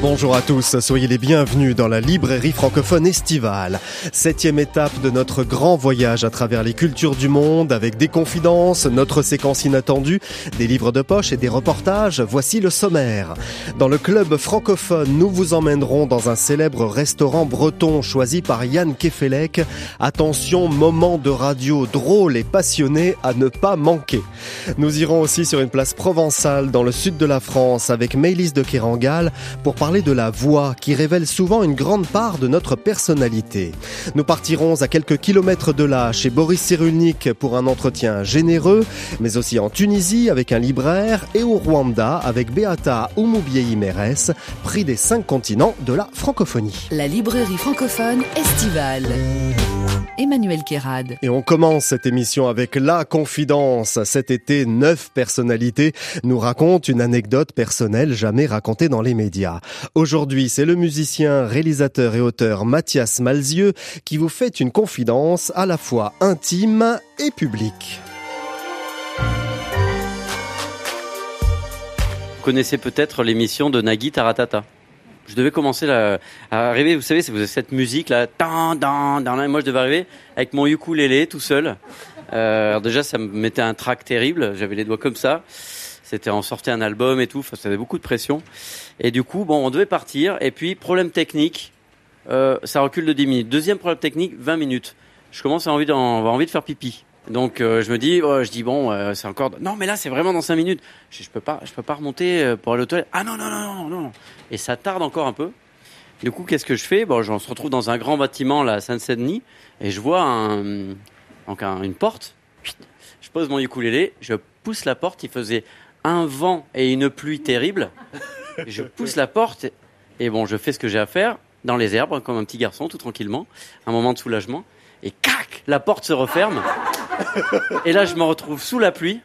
Bonjour à tous, soyez les bienvenus dans la librairie francophone estivale. Septième étape de notre grand voyage à travers les cultures du monde avec des confidences, notre séquence inattendue, des livres de poche et des reportages. Voici le sommaire. Dans le club francophone, nous vous emmènerons dans un célèbre restaurant breton choisi par Yann Kefelec. Attention, moment de radio drôle et passionné à ne pas manquer. Nous irons aussi sur une place provençale dans le sud de la France avec Maëlys de Kérangal pour parler parler de la voix qui révèle souvent une grande part de notre personnalité. Nous partirons à quelques kilomètres de là chez Boris Cyrulnik pour un entretien généreux, mais aussi en Tunisie avec un libraire et au Rwanda avec Beata Oumoubiei Meres, prix des cinq continents de la francophonie. La librairie francophone estivale. Emmanuel Kérad. Et on commence cette émission avec la confidence. Cet été, neuf personnalités nous racontent une anecdote personnelle jamais racontée dans les médias. Aujourd'hui, c'est le musicien, réalisateur et auteur Mathias Malzieux qui vous fait une confidence à la fois intime et publique. Vous connaissez peut-être l'émission de Nagui Taratata je devais commencer à arriver, vous savez, c'est cette musique là, dan, dan, dan, moi je devais arriver avec mon ukulélé tout seul. Euh, alors déjà ça me mettait un trac terrible, j'avais les doigts comme ça. C'était en sortait un album et tout, ça avait beaucoup de pression. Et du coup, bon, on devait partir. Et puis problème technique, euh, ça recule de 10 minutes. Deuxième problème technique, 20 minutes. Je commence à envie, envie de faire pipi. Donc euh, je me dis, oh, je dis bon, euh, c'est encore. Non, mais là c'est vraiment dans cinq minutes. Je, je peux pas, je peux pas remonter pour aller aux toilettes. Ah non non non non non. Et ça tarde encore un peu. Du coup, qu'est-ce que je fais? Bon, on se retrouve dans un grand bâtiment là, Saint-Denis, et je vois donc une porte. Je pose mon ukulélé, je pousse la porte. Il faisait un vent et une pluie terrible. Je pousse la porte et bon, je fais ce que j'ai à faire dans les herbes comme un petit garçon, tout tranquillement. Un moment de soulagement et cac, la porte se referme. Et là, je me retrouve sous la pluie,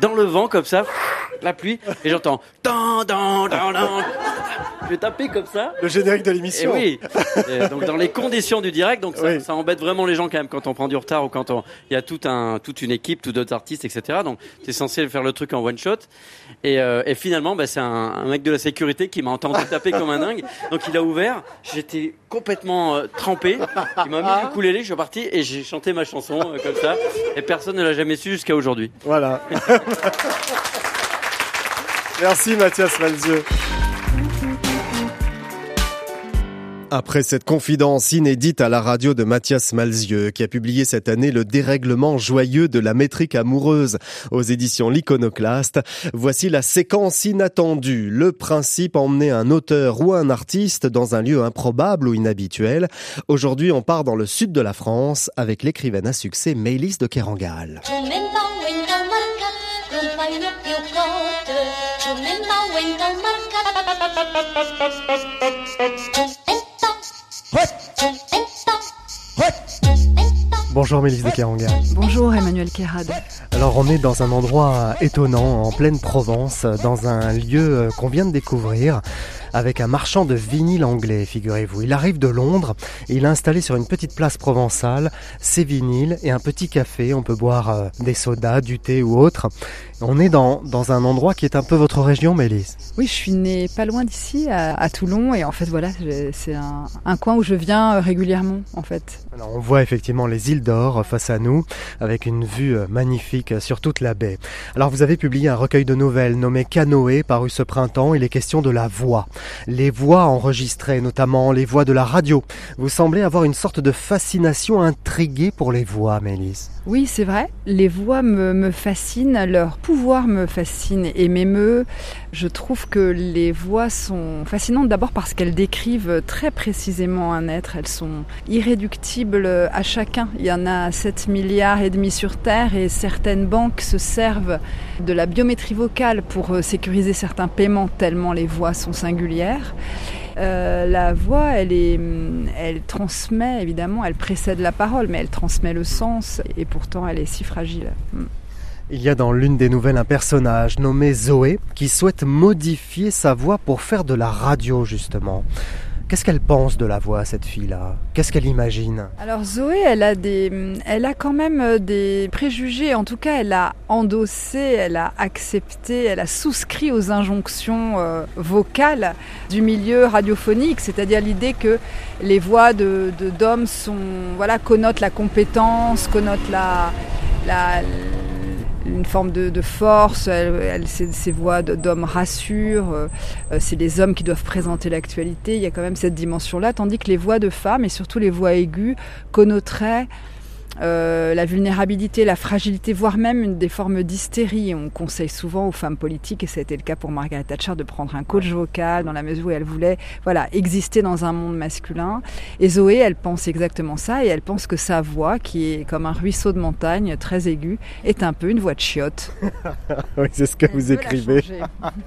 dans le vent comme ça, la pluie, et j'entends je vais taper comme ça. Le générique de l'émission. oui. donc dans les conditions du direct, donc ça, embête vraiment les gens quand même quand on prend du retard ou quand il y a tout un, toute une équipe, tout d'autres artistes, etc. Donc c'est censé faire le truc en one shot. Et, euh, et finalement, bah, c'est un, mec de la sécurité qui m'a entendu taper comme un dingue. Donc il a ouvert. J'étais complètement euh, trempé. Il m'a mis le ukulélé, je suis parti et j'ai chanté ma chanson euh, comme ça. Et personne ne l'a jamais su jusqu'à aujourd'hui. Voilà. Merci Mathias Malzieu. Après cette confidence inédite à la radio de Mathias Malzieux, qui a publié cette année le dérèglement joyeux de la métrique amoureuse aux éditions L'Iconoclaste, voici la séquence inattendue. Le principe emmener un auteur ou un artiste dans un lieu improbable ou inhabituel. Aujourd'hui, on part dans le sud de la France avec l'écrivaine à succès Maëlys de Kerangal. Bonjour Mélisse de Kerangal. Bonjour Emmanuel Kérad. Alors on est dans un endroit étonnant, en pleine Provence, dans un lieu qu'on vient de découvrir avec un marchand de vinyle anglais, figurez-vous. Il arrive de Londres et il a installé sur une petite place provençale ses vinyles et un petit café. On peut boire euh, des sodas, du thé ou autre. On est dans, dans un endroit qui est un peu votre région, Mélisse. Oui, je suis née pas loin d'ici, à, Toulon, et en fait, voilà, c'est un, un, coin où je viens euh, régulièrement, en fait. Alors, on voit effectivement les îles d'Or face à nous, avec une vue euh, magnifique sur toute la baie. Alors, vous avez publié un recueil de nouvelles nommé Canoë, paru ce printemps. Il est question de la voix les voix enregistrées, notamment les voix de la radio. Vous semblez avoir une sorte de fascination intriguée pour les voix, Mélisse. Oui, c'est vrai. Les voix me, me, fascinent, leur pouvoir me fascine et m'émeut. Je trouve que les voix sont fascinantes d'abord parce qu'elles décrivent très précisément un être. Elles sont irréductibles à chacun. Il y en a 7 milliards et demi sur Terre et certaines banques se servent de la biométrie vocale pour sécuriser certains paiements tellement les voix sont singulières. Euh, la voix, est, elle transmet, évidemment, elle précède la parole, mais elle transmet le sens, et pourtant elle est si fragile. Il y a dans l'une des nouvelles un personnage nommé Zoé qui souhaite modifier sa voix pour faire de la radio justement. Qu'est-ce qu'elle pense de la voix, cette fille-là? Qu'est-ce qu'elle imagine? Alors Zoé, elle a, des, elle a quand même euh, des préjugés. En tout cas, elle a endossé, elle a accepté, elle a souscrit aux injonctions euh, vocales du milieu radiophonique, c'est-à-dire l'idée que les voix de, d'hommes sont, voilà, connotent la compétence, connotent la une forme de, force, elle, ces, voix d'hommes rassurent, euh, euh, c'est les hommes qui doivent présenter l'actualité, il y a quand même cette dimension-là, tandis que les voix de femmes, et surtout les voix aiguës, connoteraient euh, la vulnérabilité, la fragilité, voire même une des formes d'hystérie. On conseille souvent aux femmes politiques, et ça a été le cas pour Margaret Thatcher, de prendre un coach vocal dans la mesure où elle voulait voilà, exister dans un monde masculin. Et Zoé, elle pense exactement ça, et elle pense que sa voix, qui est comme un ruisseau de montagne, très aiguë, est un peu une voix de chiotte. oui, c'est ce que vous écrivez.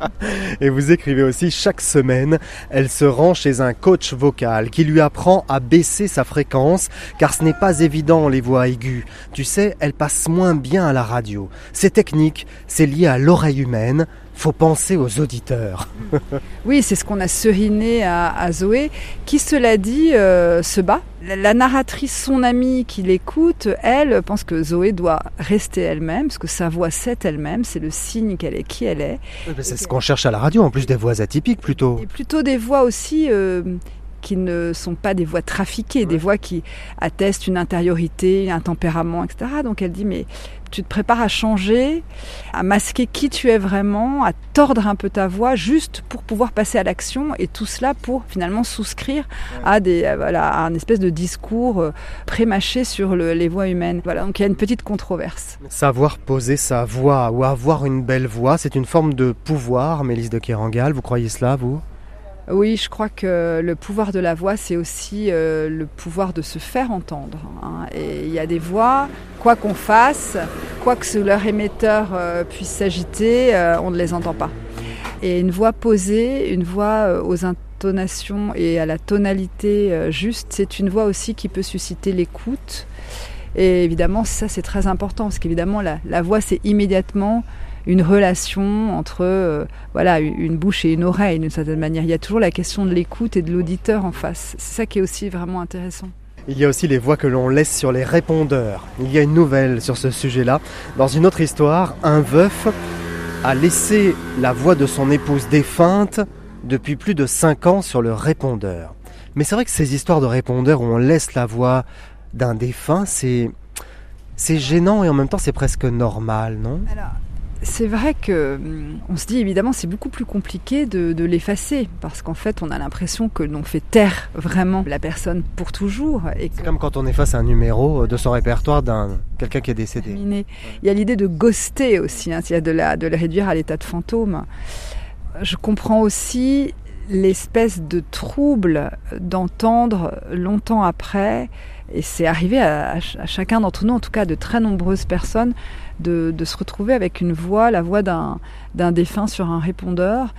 et vous écrivez aussi, chaque semaine, elle se rend chez un coach vocal qui lui apprend à baisser sa fréquence, car ce n'est pas évident les voix aiguë. Tu sais, elle passe moins bien à la radio. C'est technique, c'est lié à l'oreille humaine. Faut penser aux auditeurs. oui, c'est ce qu'on a seriné à, Zoé, qui, cela dit, euh, se bat. La, narratrice, son amie qui l'écoute, elle pense que Zoé doit rester elle-même, parce que sa voix, c'est elle-même, c'est le signe qu'elle est qui elle est. c'est ce qu'on cherche à la radio, en plus des voix atypiques plutôt. Et plutôt des voix aussi euh, qui ne sont pas des voix trafiquées, des voix qui attestent une intériorité, un tempérament, etc. Donc elle dit, mais tu te prépares à changer, à masquer qui tu es vraiment, à tordre un peu ta voix juste pour pouvoir passer à l'action et tout cela pour finalement souscrire à des voilà un espèce de discours euh, prémâché sur les voix humaines. Voilà, donc il y a une petite controverse. Savoir poser sa voix ou avoir une belle voix, c'est une forme de pouvoir, Mélisse de Kérangal, vous croyez cela vous? Oui, je crois que le pouvoir de la voix, c'est aussi euh, le pouvoir de se faire entendre. Hein. Et il y a des voix, quoi qu'on fasse, quoi que leur émetteur euh, puisse s'agiter, euh, on ne les entend pas. Et une voix posée, une voix aux intonations et à la tonalité juste, c'est une voix aussi qui peut susciter l'écoute. Et évidemment, ça c'est très important, parce qu'évidemment, la voix, c'est immédiatement une relation entre euh, voilà une bouche et une oreille d'une certaine manière. Il y a toujours la question de l'écoute et de l'auditeur en face. C'est ça qui est aussi vraiment intéressant. Il y a aussi les voix que l'on laisse sur les répondeurs. Il y a une nouvelle sur ce sujet-là. Dans une autre histoire, un veuf a laissé la voix de son épouse défunte depuis plus de 5 ans sur le répondeur. Mais c'est vrai que ces histoires de répondeurs où on laisse la voix d'un défunt, c'est c'est gênant et en même temps c'est presque normal, non? C'est vrai que hum, on se dit évidemment c'est beaucoup plus compliqué de, l'effacer parce qu'en fait on a l'impression que l'on fait taire vraiment la personne pour toujours. C'est comme quand on efface un numéro de son répertoire d'un quelqu'un qui est décédé. Il y a l'idée de ghoster aussi, hein, de, la, de le réduire à l'état de fantôme. Je comprends aussi l'espèce de trouble d'entendre longtemps après, et c'est arrivé à, chacun d'entre nous, en tout cas de très nombreuses personnes, de, se retrouver avec une voix, la voix d'un, défunt sur un répondeur,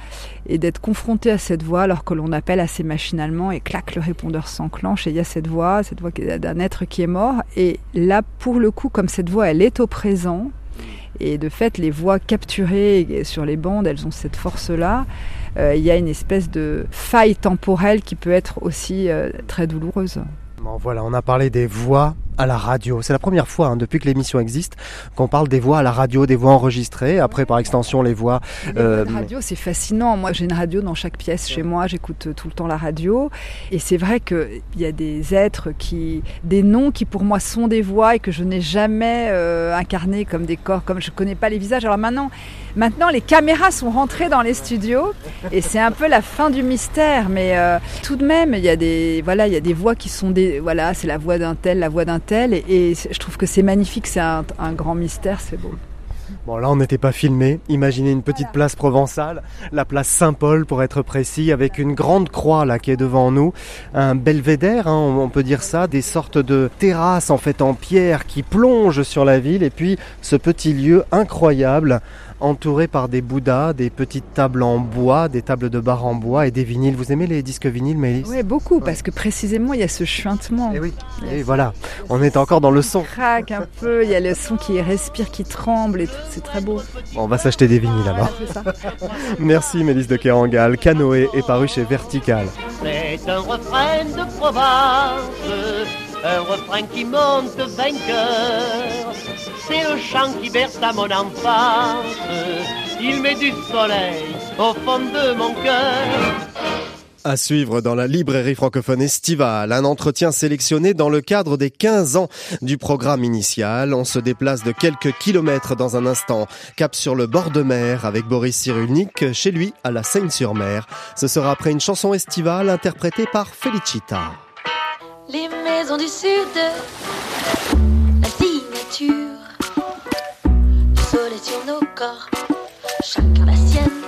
et d'être confronté à cette voix alors que l'on appelle assez machinalement, et clac, le répondeur s'enclenche, et il y a cette voix, cette voix d'un être qui est mort. Et là, pour le coup, comme cette voix, elle est au présent, et de fait, les voix capturées sur les bandes, elles ont cette force-là. Euh, il y a une espèce de faille temporelle qui peut être aussi euh, très douloureuse. Bon, voilà, on a parlé des voix à la radio. C'est la première fois hein, depuis que l'émission existe qu'on parle des voix à la radio, des voix enregistrées. Après, par extension, les voix. Euh... radio, c'est fascinant. Moi, j'ai une radio dans chaque pièce chez moi. J'écoute tout le temps la radio. Et c'est vrai qu'il y a des êtres qui, des noms qui pour moi sont des voix et que je n'ai jamais euh, incarnés comme des corps, comme je connais pas les visages. Alors maintenant, maintenant les caméras sont rentrées dans les studios et c'est un peu la fin du mystère. Mais euh, tout de même, il y a des, voilà, il y a des voix qui sont des, voilà, c'est la voix d'un tel, la voix d'un et, je trouve que c'est magnifique, c'est un, grand mystère, c'est beau. Bon, là, on n'était pas filmé. Imaginez une petite place provençale, la place Saint-Paul pour être précis, avec une grande croix là qui est devant nous, un belvédère, hein, on peut dire ça, des sortes de terrasses en fait en pierre qui plongent sur la ville, et puis ce petit lieu incroyable entouré par des bouddhas, des petites tables en bois, des tables de bar en bois et des vinyles. Vous aimez les disques vinyles, Mélisse Oui, beaucoup, parce que précisément, il y a ce chuintement. Et oui, et voilà, on est encore dans le son. Craque un peu, il y a le son qui respire, qui tremble et tout, c'est très beau. Bon, on va s'acheter des vinyles alors. Voilà, c'est ça. Merci Mélisse de Kerangal. Canoë est paru chez Vertical. C'est un refrain de province, un refrain qui monte vainqueur. C'est le chant qui berce à mon enfance, il met du soleil au fond de mon cœur. À suivre dans la librairie francophone estivale, un entretien sélectionné dans le cadre des 15 ans du programme initial. On se déplace de quelques kilomètres dans un instant. Cap sur le bord de mer avec Boris Cyrulnik, chez lui à la Seine-sur-Mer. Ce sera après une chanson estivale interprétée par Felicita. Les maisons du sud, la signature du soleil sur nos corps, chacun la sienne,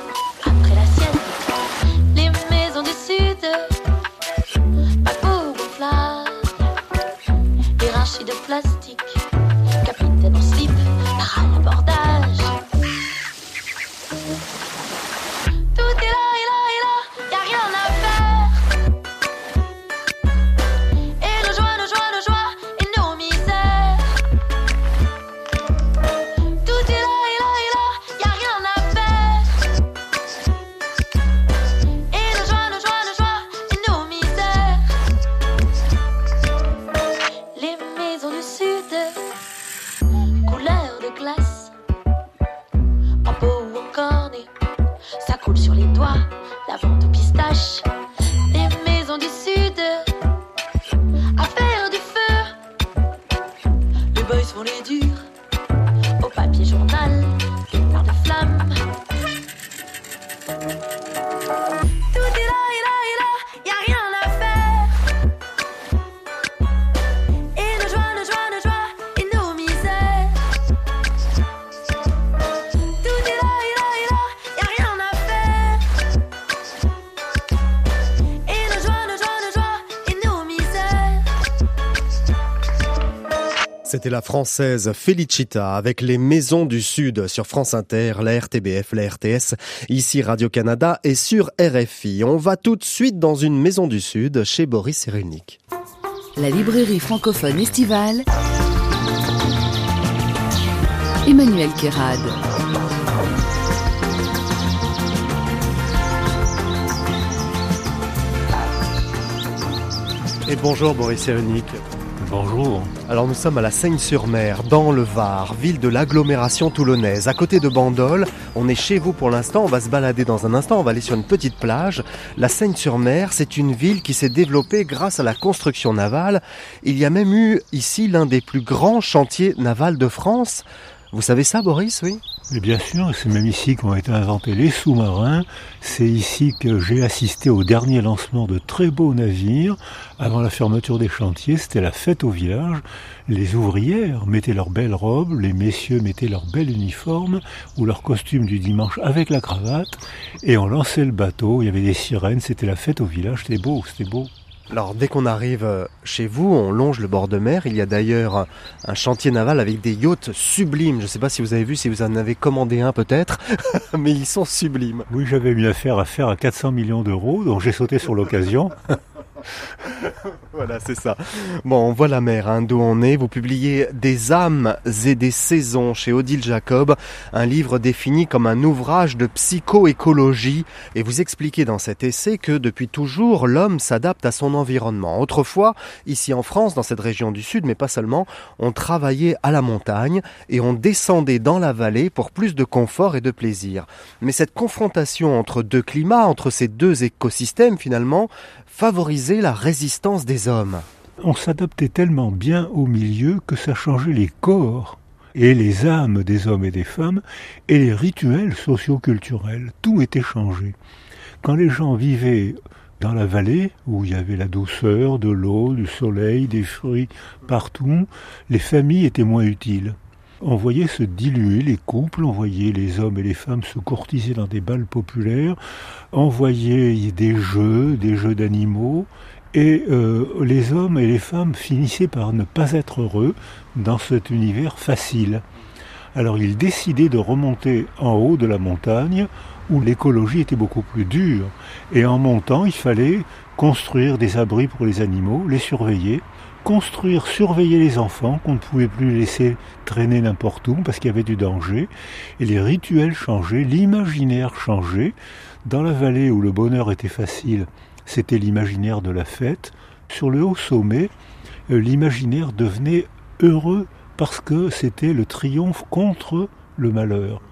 C'était la française Felicita avec les Maisons du Sud sur France Inter, la RTBF, la RTS, ici Radio-Canada et sur RFI. On va tout de suite dans une Maison du Sud chez Boris Cyrulnik. La librairie francophone estivale. Emmanuel Kérad. Et bonjour Boris Cyrulnik. Bonjour. Alors nous sommes à la Seine-sur-Mer, dans le Var, ville de l'agglomération toulonnaise, à côté de Bandol. On est chez vous pour l'instant, on va se balader dans un instant, on va aller sur une petite plage. La Seine-sur-Mer, c'est une ville qui s'est développée grâce à la construction navale. Il y a même eu ici l'un des plus grands chantiers navals de France. Vous savez ça, Boris, oui? Bien sûr, c'est même ici qu'ont été inventés les sous-marins. C'est ici que j'ai assisté au dernier lancement de très beaux navires. Avant la fermeture des chantiers, c'était la fête au village. Les ouvrières mettaient leurs belles robes, les messieurs mettaient leur bel uniforme ou leur costume du dimanche avec la cravate. Et on lançait le bateau, il y avait des sirènes, c'était la fête au village, c'était beau, c'était beau. Alors dès qu'on arrive euh, chez vous, on longe le bord de mer. Il y a d'ailleurs un- chantier naval avec des yachts sublimes. Je ne sais pas si vous avez vu, si vous en avez commandé un peut-être, mais ils sont sublimes. Oui, j'avais une affaire à faire à 400 millions d'euros, donc j'ai sauté sur l'occasion. Voilà, c'est ça. Bon, on voit la mer, hein, d'où on est. Vous publiez Des âmes et des saisons chez Odile Jacob, un livre défini comme un ouvrage de psychoécologie. Et vous expliquez dans cet essai que depuis toujours, l'homme s'adapte à son environnement. Autrefois, ici en France, dans cette région du Sud, mais pas seulement, on travaillait à la montagne et on descendait dans la vallée pour plus de confort et de plaisir. Mais cette confrontation entre deux climats, entre ces deux écosystèmes finalement, favorisait la résistance des hommes. On s'adaptait tellement bien au milieu que ça changeait les corps et les âmes des hommes et des femmes et les rituels socioculturels. Tout était changé. Quand les gens vivaient dans la vallée, où il y avait la douceur de l'eau, du soleil, des fruits partout, les familles étaient moins utiles. On voyait se diluer les couples, on voyait les hommes et les femmes se courtiser dans des balles populaires, on voyait des jeux, des jeux d'animaux, et euh, les hommes et les femmes finissaient par ne pas être heureux dans cet univers facile. Alors il décidait de remonter en haut de la montagne où l'écologie était beaucoup plus dure. Et en montant, il fallait construire des abris pour les animaux, les surveiller, construire, surveiller les enfants qu'on ne pouvait plus laisser traîner n'importe où parce qu'il y avait du danger. Et les rituels changeaient, l'imaginaire changeait. Dans la vallée où le bonheur était facile, c'était l'imaginaire de la fête. Sur le haut sommet, euh, l'imaginaire devenait heureux parce que c'était le triomphe contre le malheur.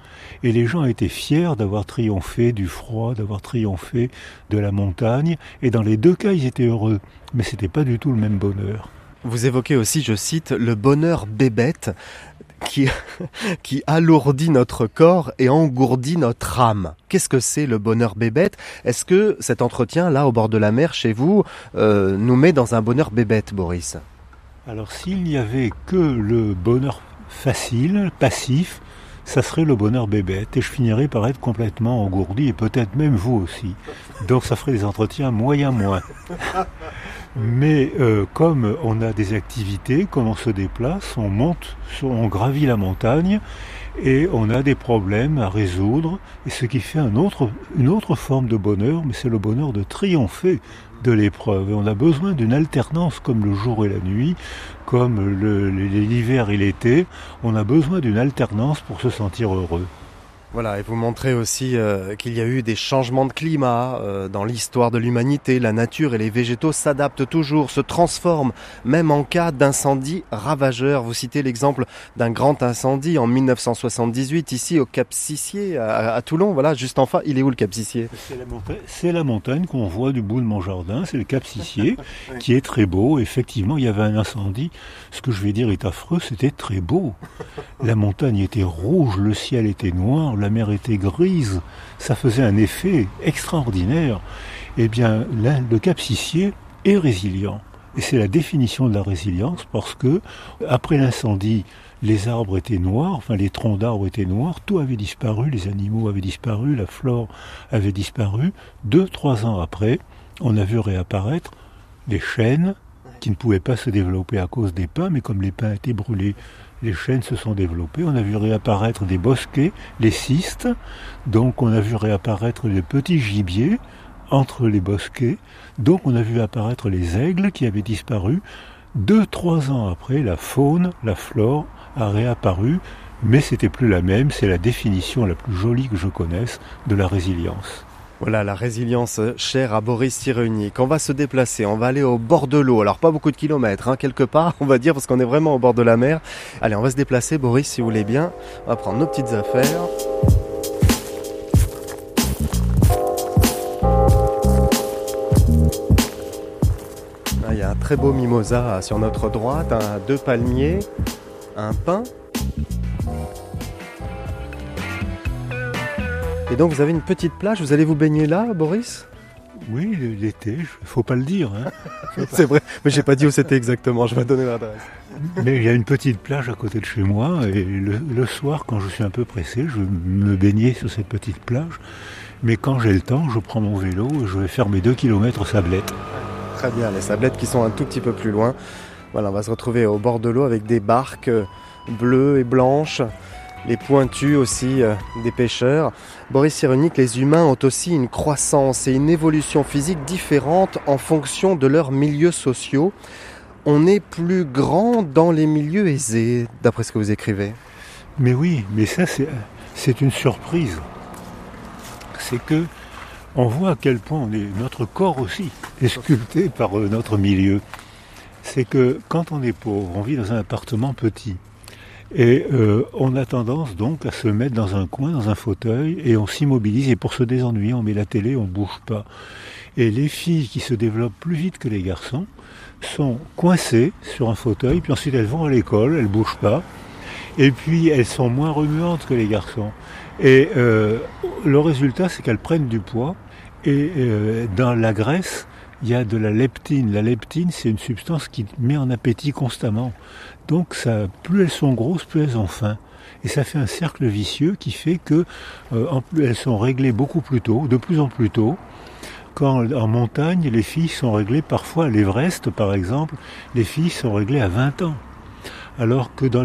Et les gens étaient fiers d'avoir triomphé du froid, d'avoir triomphé de la montagne. Et dans les deux cas, ils étaient heureux. Mais c'était pas du tout le même bonheur. Vous évoquez aussi, je cite, le bonheur bébête qui, qui alourdit notre corps et engourdit notre âme. Qu'est-ce que c'est le bonheur bébête? Est-ce que cet entretien, là, au bord de la mer, chez vous, euh, nous met dans un bonheur bébête, Boris? Alors s'il n'y avait que le bonheur facile, passif, ça serait le bonheur bébête et je finirais par être complètement engourdi et peut-être même vous aussi. Donc ça ferait des entretiens moyen moins. Mais euh, comme on a des activités, comme on se déplace, on monte, on gravit la montagne et on a des problèmes à résoudre. Et ce qui fait une autre forme de bonheur, mais c'est le bonheur de triompher de l'épreuve. Et on a besoin d'une alternance comme le jour et la nuit, comme l'hiver et l'été. On a besoin d'une alternance pour se sentir heureux. Voilà, et vous montrez aussi euh, qu'il y a eu des changements de climat euh, dans l'histoire de l'humanité. La nature et les végétaux s'adaptent toujours, se transforment, même en cas d'incendie ravageur. Vous citez l'exemple d'un grand incendie en 1978 ici au Cap Sissier à, Toulon. Voilà, juste en face, il est où le Cap Sissier? C'est la montagne, qu'on voit du bout de mon jardin, c'est le Cap Sissier, qui est très beau. Effectivement, il y avait un incendie. Ce que je vais dire est affreux, c'était très beau. La montagne était rouge, le ciel était noir la mer était grise, ça faisait un effet extraordinaire. Eh bien, le Cap Sissier est résilient. Et c'est la définition de la résilience parce que, après l'incendie, les arbres étaient noirs, enfin les troncs d'arbres étaient noirs, tout avait disparu, les animaux avaient disparu, la flore avait disparu. Deux, trois ans après, on a vu réapparaître les chênes qui ne pouvaient pas se développer à cause des pins, mais comme les pins étaient brûlés, les chênes se sont développés, on a vu réapparaître des bosquets, les cystes, donc on a vu réapparaître les petits gibiers entre les bosquets, donc on a vu apparaître les aigles qui avaient disparu. Deux, trois ans après, la faune, la flore a réapparu, mais c'était plus la même, c'est la définition la plus jolie que je connaisse de la résilience. Voilà la résilience chère à Boris Cyrulnik. On va se déplacer, on va aller au bord de l'eau. Alors pas beaucoup de kilomètres, hein, quelque part, on va dire, parce qu'on est vraiment au bord de la mer. Allez, on va se déplacer, Boris, si vous voulez bien. On va prendre nos petites affaires. Ah, il y a un très beau mimosa sur notre droite, deux palmiers, un pin Et donc vous avez une petite plage, vous allez vous baigner là, Boris? Oui, l'été, faut pas le dire. Hein. c'est vrai, mais j'ai pas dit où c'était exactement, je vais donner l'adresse. Mais il y a une petite plage à côté de chez moi et le, soir, quand je suis un peu pressé, je me baignais sur cette petite plage. Mais quand j'ai le temps, je prends mon vélo et je vais faire mes deux kilomètres sablettes. Très bien, les sablettes qui sont un tout petit peu plus loin. Voilà, on va se retrouver au bord de l'eau avec des barques bleues et blanches les pointus aussi euh, des pêcheurs. Boris Cyrulnik, les humains ont aussi une croissance et une évolution physique différente en fonction de leurs milieux sociaux. On est plus grand dans les milieux aisés, d'après ce que vous écrivez. Mais oui, mais ça c'est une surprise. C'est que on voit à quel point notre corps aussi est sculpté par euh, notre milieu. C'est que quand on est pauvre, on vit dans un appartement petit. Et euh, on a tendance donc à se mettre dans un coin, dans un fauteuil, et on s'immobilise. Et pour se désennuyer, on met la télé, on bouge pas. Et les filles qui se développent plus vite que les garçons sont coincées sur un fauteuil, puis ensuite elles vont à l'école, elles bougent pas. Et puis elles sont moins remuantes que les garçons. Et euh, le résultat, c'est qu'elles prennent du poids. Et euh, dans la graisse, il y a de la leptine. La leptine, c'est une substance qui met en appétit constamment. Donc plus elles sont grosses, plus elles ont faim. Et ça fait un cercle vicieux qui fait que euh, sont réglées beaucoup plus tôt, de plus en plus tôt. Quand en montagne, les filles sont réglées parfois à l'Everest, par exemple, les filles sont réglées à 20 ans. alors que dans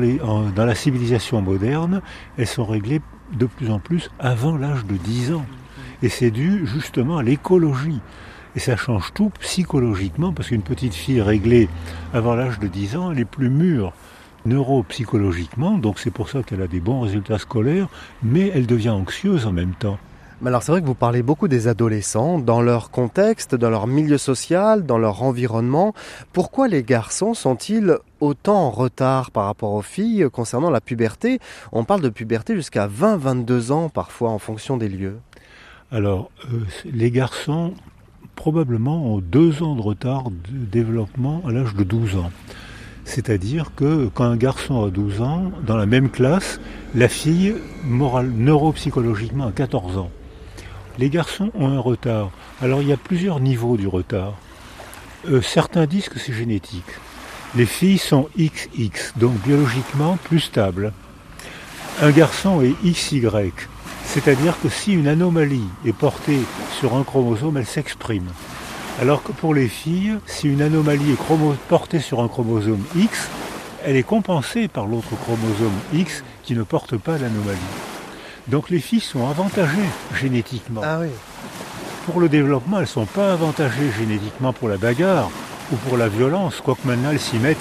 la civilisation moderne, elles sont réglées de plus en plus avant l'âge de 10 ans. Et c'est dû justement à l'écologie. Et ça change tout psychologiquement, parce qu'une petite fille réglée avant l'âge de 10 ans, elle est plus mûre neuropsychologiquement, donc c'est pour ça qu'elle a des bons résultats scolaires, mais elle devient anxieuse en même temps. Mais alors c'est vrai que vous parlez beaucoup des adolescents, dans leur contexte, dans leur milieu social, dans leur environnement. Pourquoi les garçons sont-ils autant en retard par rapport aux filles concernant la puberté? On parle de puberté jusqu'à 20-22 ans parfois en fonction des lieux. Alors, euh, les garçons, probablement, ont deux ans de retard de développement à l'âge de 12 ans. C'est-à-dire que quand un garçon a 12 ans, dans la même classe, la fille, morale, neuropsychologiquement, a 14 ans. Les garçons ont un retard. Alors il y a plusieurs niveaux du retard. Euh, certains disent que c'est génétique. Les filles sont XX, donc biologiquement plus stables. Un garçon est XY, c'est-à-dire que si une anomalie est portée sur un chromosome, elle s'exprime. Alors que pour les filles, si une anomalie est portée sur un chromosome X, elle est compensée par l'autre chromosome X qui ne porte pas l'anomalie. Donc les filles sont avantagées génétiquement. Ah oui. Pour le développement, elles ne sont pas avantagées génétiquement pour la bagarre ou pour la violence, quoique maintenant elles s'y mettent.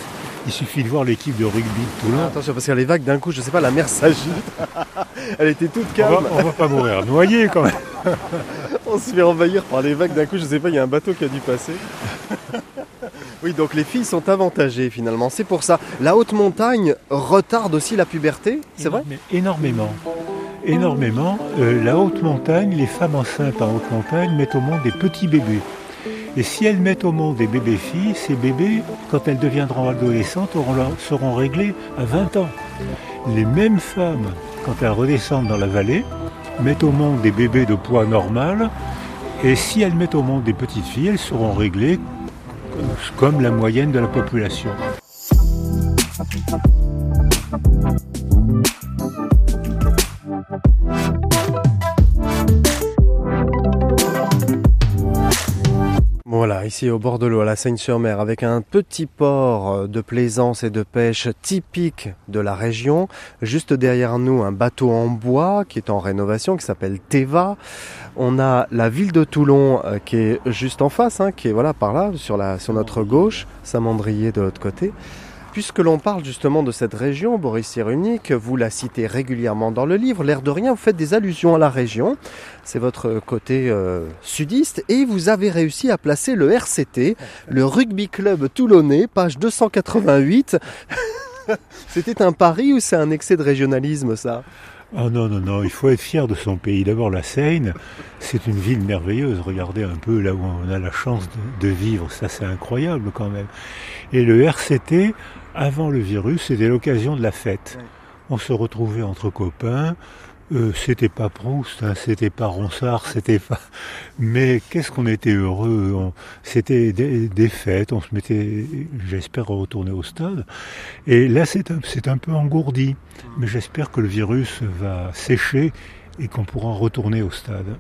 Il suffit de voir l'équipe de rugby de Toulon. Attention parce qu'il y a les vagues d'un coup, je sais pas, la mer s'agite. Elle était toute On calme. va, on va pas mourir noyé quand même. On se fait envahir par les vagues d'un coup, je sais pas, il y a un bateau qui a dû passer. Oui, donc les filles sont avantagées finalement, c'est pour ça. La haute montagne retarde aussi la puberté, c'est vrai? Mais énormément. Énormément. Euh, la haute montagne, les femmes enceintes en haute montagne mettent au monde des petits bébés. Et si elles mettent au monde des bébés filles, ces bébés, quand elles deviendront adolescentes, seront réglés à 20 ans. Les mêmes femmes, quand elles redescendent dans la vallée, mettent au monde des bébés de poids normal. Et si elles mettent au monde des petites filles, elles seront réglées euh, comme la moyenne de la population. Ici au bord de l'eau, à la Seine-sur-Mer, avec un petit port euh, de plaisance et de pêche typique de la région. Juste derrière nous, un bateau en bois qui est en rénovation, qui s'appelle Teva. On a la ville de Toulon euh, qui est juste en face, hein, qui est voilà par là, sur, notre gauche, Saint-Mandrier de l'autre côté. Puisque l'on parle justement de cette région, Boris Cyrulnik, vous la citez régulièrement dans le livre, l'air de rien, vous faites des allusions à la région. C'est votre côté euh, sudiste et vous avez réussi à placer le RCT, le Rugby Club Toulonnais, page 288. C'était un pari ou c'est un excès de régionalisme ça? Oh non, non, non, il faut être fier de son pays. D'abord, la Seine, c'est une ville merveilleuse. Regardez un peu là où on a la chance de, de vivre. Ça, c'est incroyable quand même. Et le RCT, avant le virus, c'était l'occasion de la fête. On se retrouvait entre copains. Euh, c'était pas Proust, hein, c'était pas Ronsard, c'était pas. Mais qu'est-ce qu'on était heureux. C'était des, des, fêtes. On se mettait, j'espère, retourner au stade. Et là, c'est un, c'est un peu engourdi. Mais j'espère que le virus va sécher et qu'on pourra retourner au stade.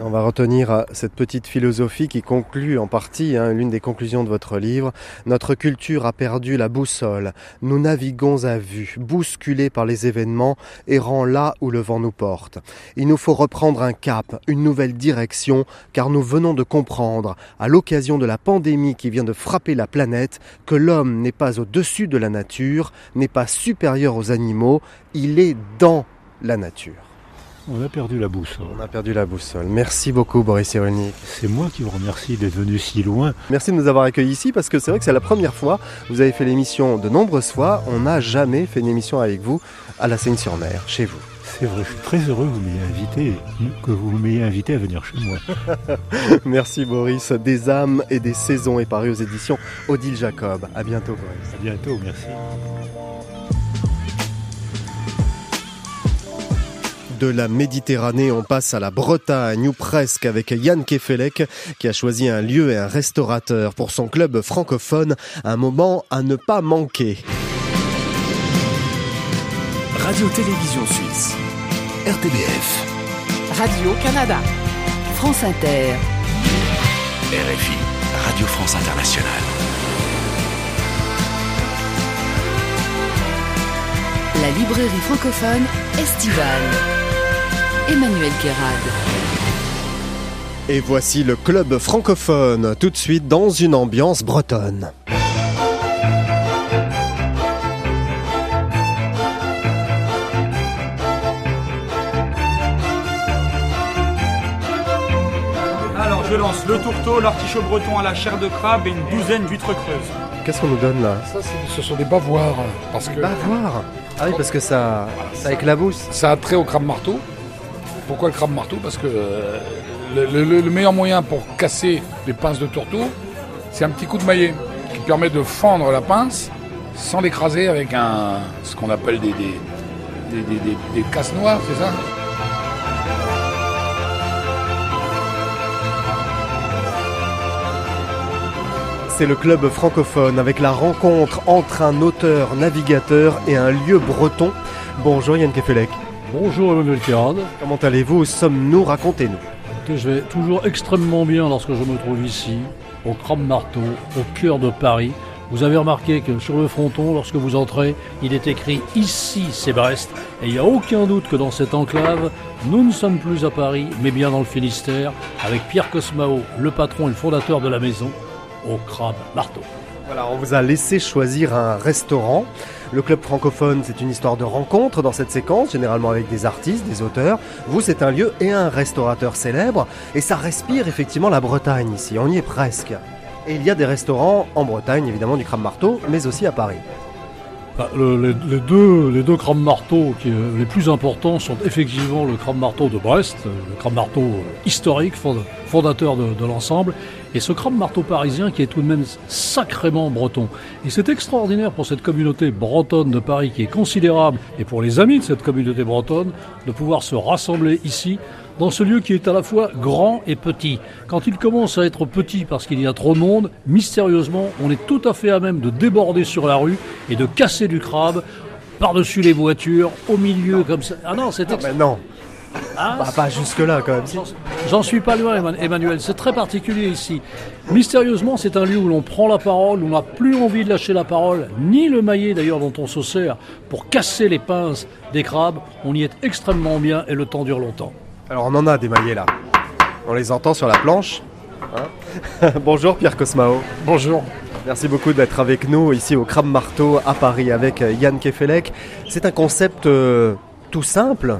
On va retenir cette petite philosophie qui conclut en partie hein, l'une des conclusions de votre livre. Notre culture a perdu la boussole. Nous naviguons à vue, bousculés par les événements, errant là où le vent nous porte. Il nous faut reprendre un cap, une nouvelle direction, car nous venons de comprendre, à l'occasion de la pandémie qui vient de frapper la planète, que l'homme n'est pas au-dessus de la nature, n'est pas supérieur aux animaux, il est dans la nature. On a perdu la boussole. On a perdu la boussole. Merci beaucoup Boris Cyrulnik. C'est moi qui vous remercie d'être venu si loin. Merci de nous avoir accueillis ici parce que c'est vrai que c'est la première fois. Vous avez fait l'émission de nombreuses fois. On n'a jamais fait une émission avec vous à la Seine-sur-Mer, chez vous. C'est vrai, je suis très heureux que vous m'ayez invité, que vous m'ayez invité à venir chez moi. Merci Boris. Des âmes et des saisons est paru aux éditions Odile Jacob. À bientôt Boris. À bientôt, merci. De la Méditerranée, on passe à la Bretagne ou presque avec Yann Kefelec qui a choisi un lieu et un restaurateur pour son club francophone, un moment à ne pas manquer. Radio-Télévision Suisse, RTBF, Radio-Canada, France Inter, RFI, Radio France Internationale. La librairie francophone estivale. Emmanuel Guérard. Et voici le club francophone, tout de suite dans une ambiance bretonne. Alors je lance le tourteau, l'artichaut breton à la chair de crabe et une douzaine d'huîtres creuses. Qu'est-ce qu'on nous donne là Ça, ce sont des bavoirs. Parce que Bavoir Ah oui, parce que ça, ça éclabousse. ça a trait au crabe marteau. Pourquoi le crabe marteau Parce que euh, le, le- le meilleur moyen pour casser les pinces de tourteau, c'est un petit coup de maillet qui permet de fendre la pince sans l'écraser avec ce qu'on appelle des, des, des, casse-noix, c'est ça C'est le club francophone avec la rencontre entre un auteur navigateur et un lieu breton. Bonjour Yann Kefelec. Bonjour Emmanuel Kérad. Comment allez-vous? Sommes-nous? Racontez-nous. Je vais toujours extrêmement bien lorsque je me trouve ici, au Cram Marteau, au cœur de Paris. Vous avez remarqué que sur le fronton, lorsque vous entrez, il est écrit ici c'est Brest. Et il n'y a aucun doute que dans cette enclave, nous ne sommes plus à Paris, mais bien dans le Finistère, avec Pierre Cosmao, le patron et le fondateur de la maison, au Cram Marteau. Voilà, on vous a laissé choisir un restaurant. Le club francophone, c'est une histoire de rencontre dans cette séquence, généralement avec des artistes, des auteurs. Vous, c'est un lieu et un restaurateur célèbre. Et ça respire effectivement la Bretagne ici, on y est presque. Et il y a des restaurants en Bretagne, évidemment, du Cram Marteau, mais aussi à Paris. Bah, le- les, les deux, les deux crânes marteaux qui, euh, les plus importants sont effectivement le crâne marteau de Brest, euh, le crâne marteau euh, historique, fond- fondateur de, de l'ensemble, et ce crâne marteau parisien qui est tout de même sacrément breton. Et c'est extraordinaire pour cette communauté bretonne de Paris qui est considérable, et pour les amis de cette communauté bretonne, de pouvoir se rassembler ici dans ce lieu qui est à la fois grand et petit. Quand il commence à être petit parce qu'il y a trop de monde, mystérieusement, on est tout à fait à même de déborder sur la rue et de casser du crabe par-dessus les voitures, au milieu comme ça. Ah non, c'est ex- Mais non, Ah, bah, pas jusque-là quand même. J'en- suis pas loin, Emmanuel. C'est très particulier ici. Mystérieusement, c'est un lieu où l'on prend la parole, où on n'a plus envie de lâcher la parole, ni le maillet d'ailleurs dont on se sert pour casser les pinces des crabes. On y est extrêmement bien et le temps dure longtemps. Alors on en a des maillets là. On les entend sur la planche. Hein Bonjour Pierre Cosmao. Bonjour. Merci beaucoup d'être avec nous ici au Cram Marteau à Paris avec euh, Yann Kefelec. C'est un concept euh, tout simple?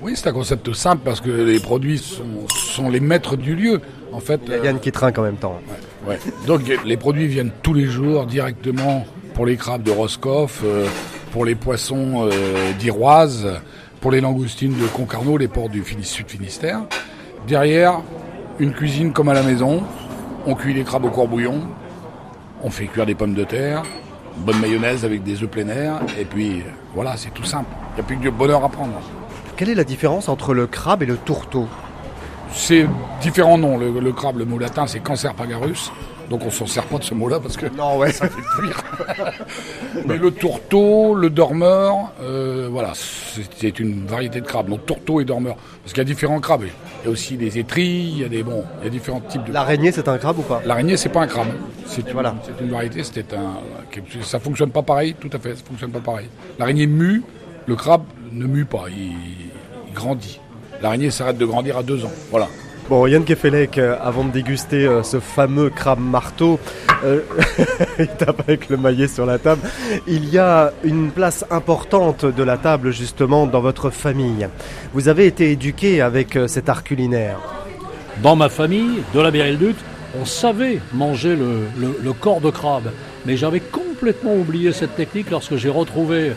Oui, c'est un concept simple parce que les produits sont, sont les maîtres du lieu. En fait, Il y a Yann qui trinque en même temps. Ouais. Donc les produits viennent tous les jours directement pour les crabes de Roscoff, euh, pour les poissons d'Iroise, pour les langoustines de Concarneau, les ports du Finis- Sud Finistère. Derrière, une cuisine comme à la maison. On cuit les crabes au courbouillon, on fait cuire des pommes de terre, bonne mayonnaise avec des œufs plein air, et puis voilà, c'est tout simple. Il n'y a plus que du bonheur à prendre. Quelle est la différence entre le crabe et le tourteau? C'est différents noms. Le, le crabe, le mot latin, c'est Cancer pagarus. Donc on s'en sert pas de ce mot-là parce que Non, ouais. ça fait fuir. Mais le tourteau, le dormeur, euh, voilà, c'est une variété de crabes. Donc tourteau et dormeur. Parce qu'il y a différents crabes. Il y a aussi des étrilles, il y a des bon, il y a différents types de. L'araignée, c'est un crabe ou pas? L'araignée, c'est pas un crabe. C'est une, voilà. c'est une variété. C'était un. Ça fonctionne pas pareil. Tout à fait, ça fonctionne pas pareil. L'araignée mue. Le crabe ne mue pas. Il, il grandit. L'araignée s'arrête de grandir à deux ans. Voilà. Bon, Yann Kefelec, euh, avant de déguster euh, ce fameux crabe marteau, euh, il tape avec le maillet sur la table. Il y a une place importante de la table justement dans votre famille. Vous avez été éduqué avec cet art culinaire. Dans ma famille, de la Bérildut, on savait manger le, corps de crabe. Mais j'avais complètement oublié cette technique lorsque j'ai retrouvé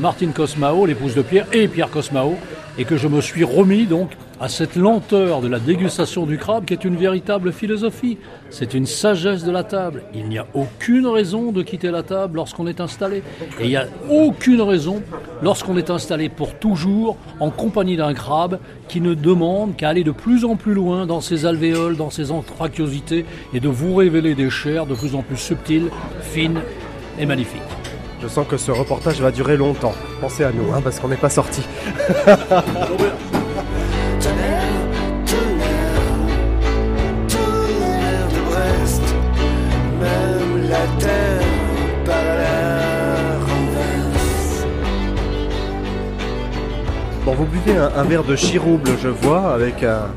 Martine Cosmao, l'épouse de Pierre, et Pierre Cosmao, et que je me suis remis donc à cette lenteur de la dégustation du crabe qui est une véritable philosophie. C'est une sagesse de la table. Il n'y a aucune raison de quitter la table lorsqu'on est installé. Et il n'y a aucune raison lorsqu'on est installé pour toujours en compagnie d'un crabe qui ne demande qu'à aller de plus en plus loin dans ses alvéoles, dans ses anthraciosités et de vous révéler des chairs de plus en plus subtiles, fines et magnifiques. Je sens que ce reportage va durer longtemps. Pensez à nous, hein, parce qu'on n'est pas sorti. buvez un, un verre de chirouble, je vois, avec un-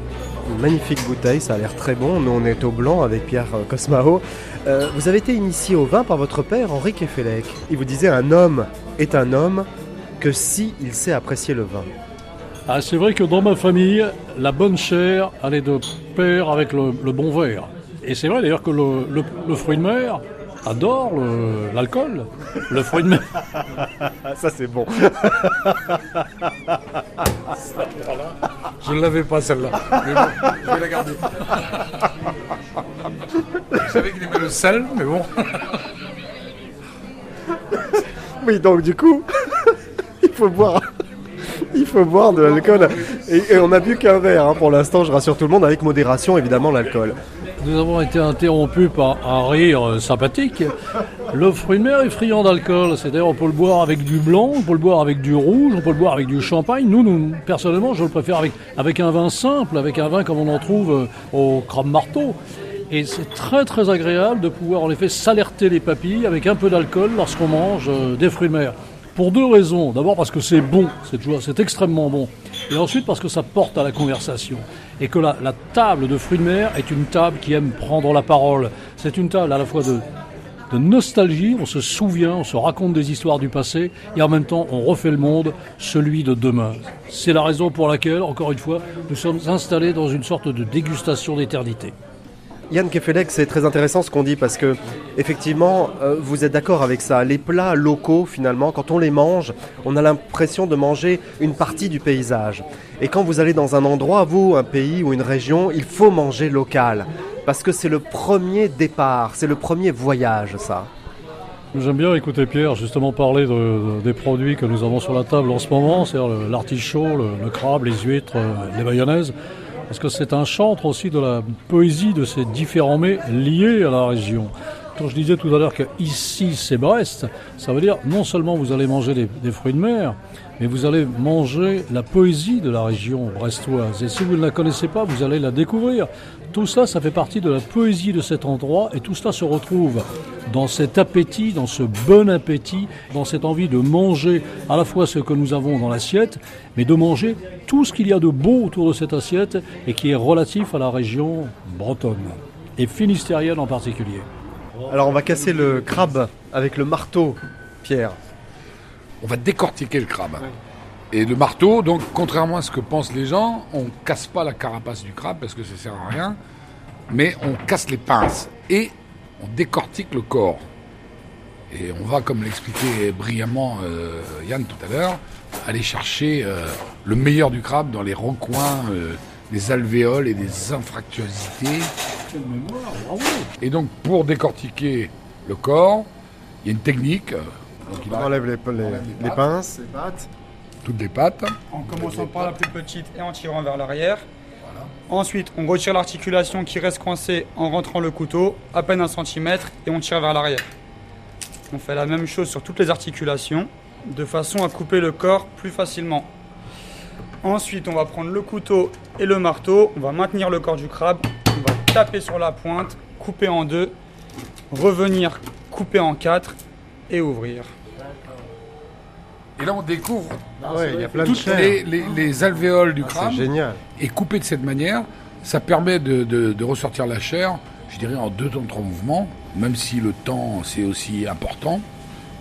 une magnifique bouteille, ça a l'air très bon. Nous, on est au blanc avec Pierre euh, Cosmao. Euh, vous avez été initié au vin par votre père, Henri Kefelec. Il vous disait un homme est un homme que si il sait apprécier le vin. Ah, c'est vrai que dans ma famille, la bonne chair allait de pair avec le, bon verre. Et c'est vrai d'ailleurs que le fruit de mer adore le- l'alcool. Le, fruit de mer. Ça, c'est bon. Je ne l'avais pas celle-là. Mais bon, je vais la garder. Je savais qu'il aimait le sel, mais bon. Oui, donc du coup, il faut boire. Il faut boire de l'alcool. Et, et on n'a bu qu'un verre hein, pour l'instant, je rassure tout le monde, avec modération évidemment l'alcool. Nous avons été interrompus par un rire euh, sympathique. Le fruit de mer est friand d'alcool, c'est-à-dire on peut le boire avec du blanc, on peut le boire avec du rouge, on peut le boire avec du champagne. Nous, nous personnellement, je le préfère avec, un vin simple, avec un vin comme on en trouve euh, au crabe marteau. Et c'est très très agréable de pouvoir en effet s'alerter les papilles avec un peu d'alcool lorsqu'on mange euh, des fruits de mer. Pour deux raisons. D'abord parce que c'est bon, c'est toujours- c'est extrêmement bon. Et ensuite parce que ça porte à la conversation. Et que la, table de fruits de mer est une table qui aime prendre la parole. C'est une table à la fois de, de nostalgie, on se souvient, on se raconte des histoires du passé, et en même temps on refait le monde, celui de demain. C'est la raison pour laquelle, encore une fois, nous sommes installés dans une sorte de dégustation d'éternité. Yann Kefelec, c'est très intéressant ce qu'on dit parce que effectivement, euh, vous êtes d'accord avec ça. Les plats locaux, finalement, quand on les mange, on a l'impression de manger une partie du paysage. Et quand vous allez dans un endroit, vous, un pays ou une région, il faut manger local parce que c'est le premier départ, c'est le premier voyage, ça. J'aime bien écouter Pierre justement parler de- de- des produits que nous avons sur la table en ce moment, c'est-à-dire l'artichaut, le, le crabe, les huîtres, euh, les mayonnaises, parce que c'est un chantre aussi de la poésie de ces différents mets liés à la région? Quand je disais tout à l'heure que ici c'est Brest, ça veut dire non seulement vous allez manger des, fruits de mer, mais vous allez manger la poésie de la région brestoise. Et si vous ne la connaissez pas, vous allez la découvrir. Tout ça, ça fait partie de la poésie de cet endroit et tout cela se retrouve dans cet appétit, dans ce bon appétit, dans cette envie de manger à la fois ce que nous avons dans l'assiette, mais de manger tout ce qu'il y a de beau autour de cette assiette et qui est relatif à la région bretonne et finistérienne en particulier. Alors on va casser le crabe avec le marteau, Pierre. On va décortiquer le crabe. Et le marteau, donc, contrairement à ce que pensent les gens, on casse pas la carapace du crabe parce que ça sert à rien, mais on casse les pinces et on décortique le corps. Et on va, comme l'expliquait brillamment euh, Yann tout à l'heure, aller chercher euh, le meilleur du crabe dans les recoins euh, des alvéoles et des infractuosités. Et donc, pour décortiquer le corps, il y a une technique. euh, donc il On enlève les, les- les pinces, les pattes. toutes les pattes. En commençant par la plus petite et en tirant vers l'arrière. Ensuite, on retire l'articulation qui reste coincée en rentrant le couteau, à peine un centimètre, et on tire vers l'arrière. On fait la même chose sur toutes les articulations, de façon à couper le corps plus facilement. Ensuite, on va prendre le couteau et le marteau, on va maintenir le corps du crabe, on va taper sur la pointe, couper en deux, revenir, couper en quatre et ouvrir. Et là, on découvre Ouais, il y a plein de toutes les, les- les alvéoles du Ah, c'est génial. Et coupé de cette manière, ça permet de, de- de ressortir la chair, je dirais, en deux temps, trois mouvements, même si le temps, c'est aussi important.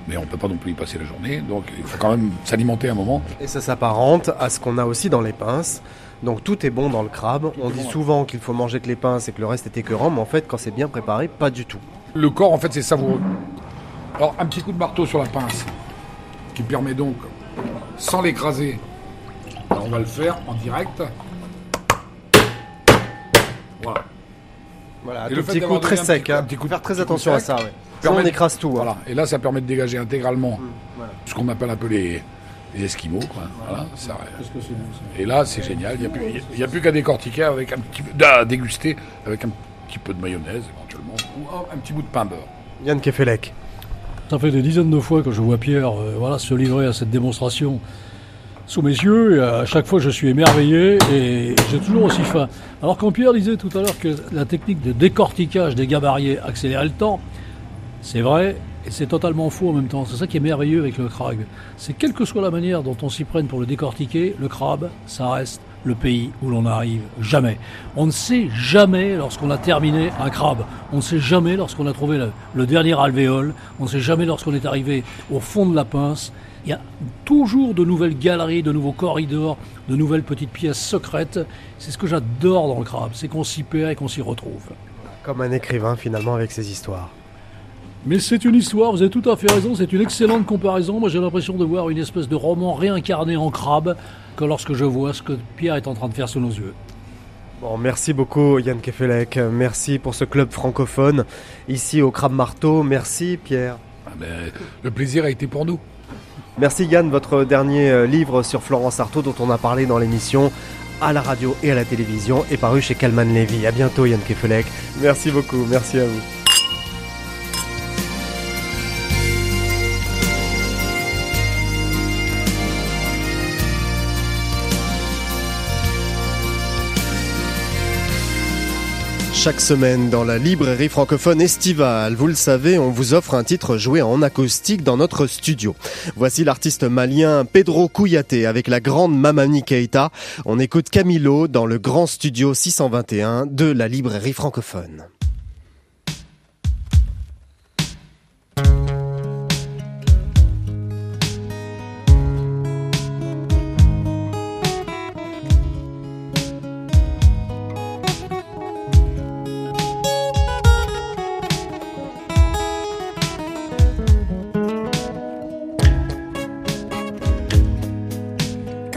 Mais on ne peut pas non plus y passer la journée, donc il faut quand même s'alimenter un moment. Et ça s'apparente à ce qu'on a aussi dans les pinces. Donc tout est bon dans le crabe. On dit souvent qu'il faut manger que les pinces et que le reste est écœurant, mais en fait, quand c'est bien préparé, pas du tout. Le corps, en fait, c'est savoureux. Alors, un petit coup de marteau sur la pince, qui permet donc, sans l'écraser, alors on va le faire en direct. Voilà. Voilà, un Et le fait petit coup très un sec. petit coup- hein. un petit coup- Faut faire très attention à ça. Ouais. Permet- on écrase tout. hein. Voilà. Et là, ça permet de dégager intégralement ce qu'on appelle un peu les, les esquimaux. Quoi. Voilà, ça- et là, c'est génial. Il n'y a plus, qu'à décortiquer avec un petit peu, à déguster avec un petit peu de mayonnaise éventuellement ou un, petit bout de pain beurre. Yann Kefelec. Ça fait des dizaines de fois que je vois Pierre euh, voilà, se livrer à cette démonstration sous mes yeux, et à chaque fois je suis émerveillé et j'ai toujours aussi faim. Alors quand Pierre disait tout à l'heure que la technique de décortiquage des gabariers accélérait le temps, c'est vrai, Et c'est totalement faux en même temps. C'est ça qui est merveilleux avec le crabe. C'est quelle que soit la manière dont on s'y prenne pour le décortiquer, le crabe, ça reste le pays où l'on arrive. Jamais. On ne sait jamais lorsqu'on a terminé un crabe. On ne sait jamais lorsqu'on a trouvé le, le dernier alvéole. On ne sait jamais lorsqu'on est arrivé au fond de la pince. Il y a toujours de nouvelles galeries, de nouveaux corridors, de nouvelles petites pièces secrètes. C'est ce que j'adore dans le crabe, c'est qu'on s'y perd et qu'on s'y retrouve. Comme un écrivain finalement avec ses histoires. Mais c'est une histoire, vous avez tout à fait raison, c'est une excellente comparaison. Moi j'ai l'impression de voir une espèce de roman réincarné en crabe que lorsque je vois ce que Pierre est en train de faire sous nos yeux. Bon, merci beaucoup Yann Kefelec, merci pour ce club francophone ici au Crabe Marteau. Merci Pierre. Ah ben, le plaisir a été pour nous. Merci Yann, votre dernier euh, livre sur Florence Artaud dont on a parlé dans l'émission à la radio et à la télévision est paru chez Calman Levy. À bientôt Yann Kefelec. Merci beaucoup, merci à vous. Chaque semaine dans la librairie francophone estivale, vous le savez, on vous offre un titre joué en acoustique dans notre studio. Voici l'artiste malien Pedro Kouyaté avec la grande Mamani Keita. On écoute Camilo dans le grand studio 621 de la librairie francophone.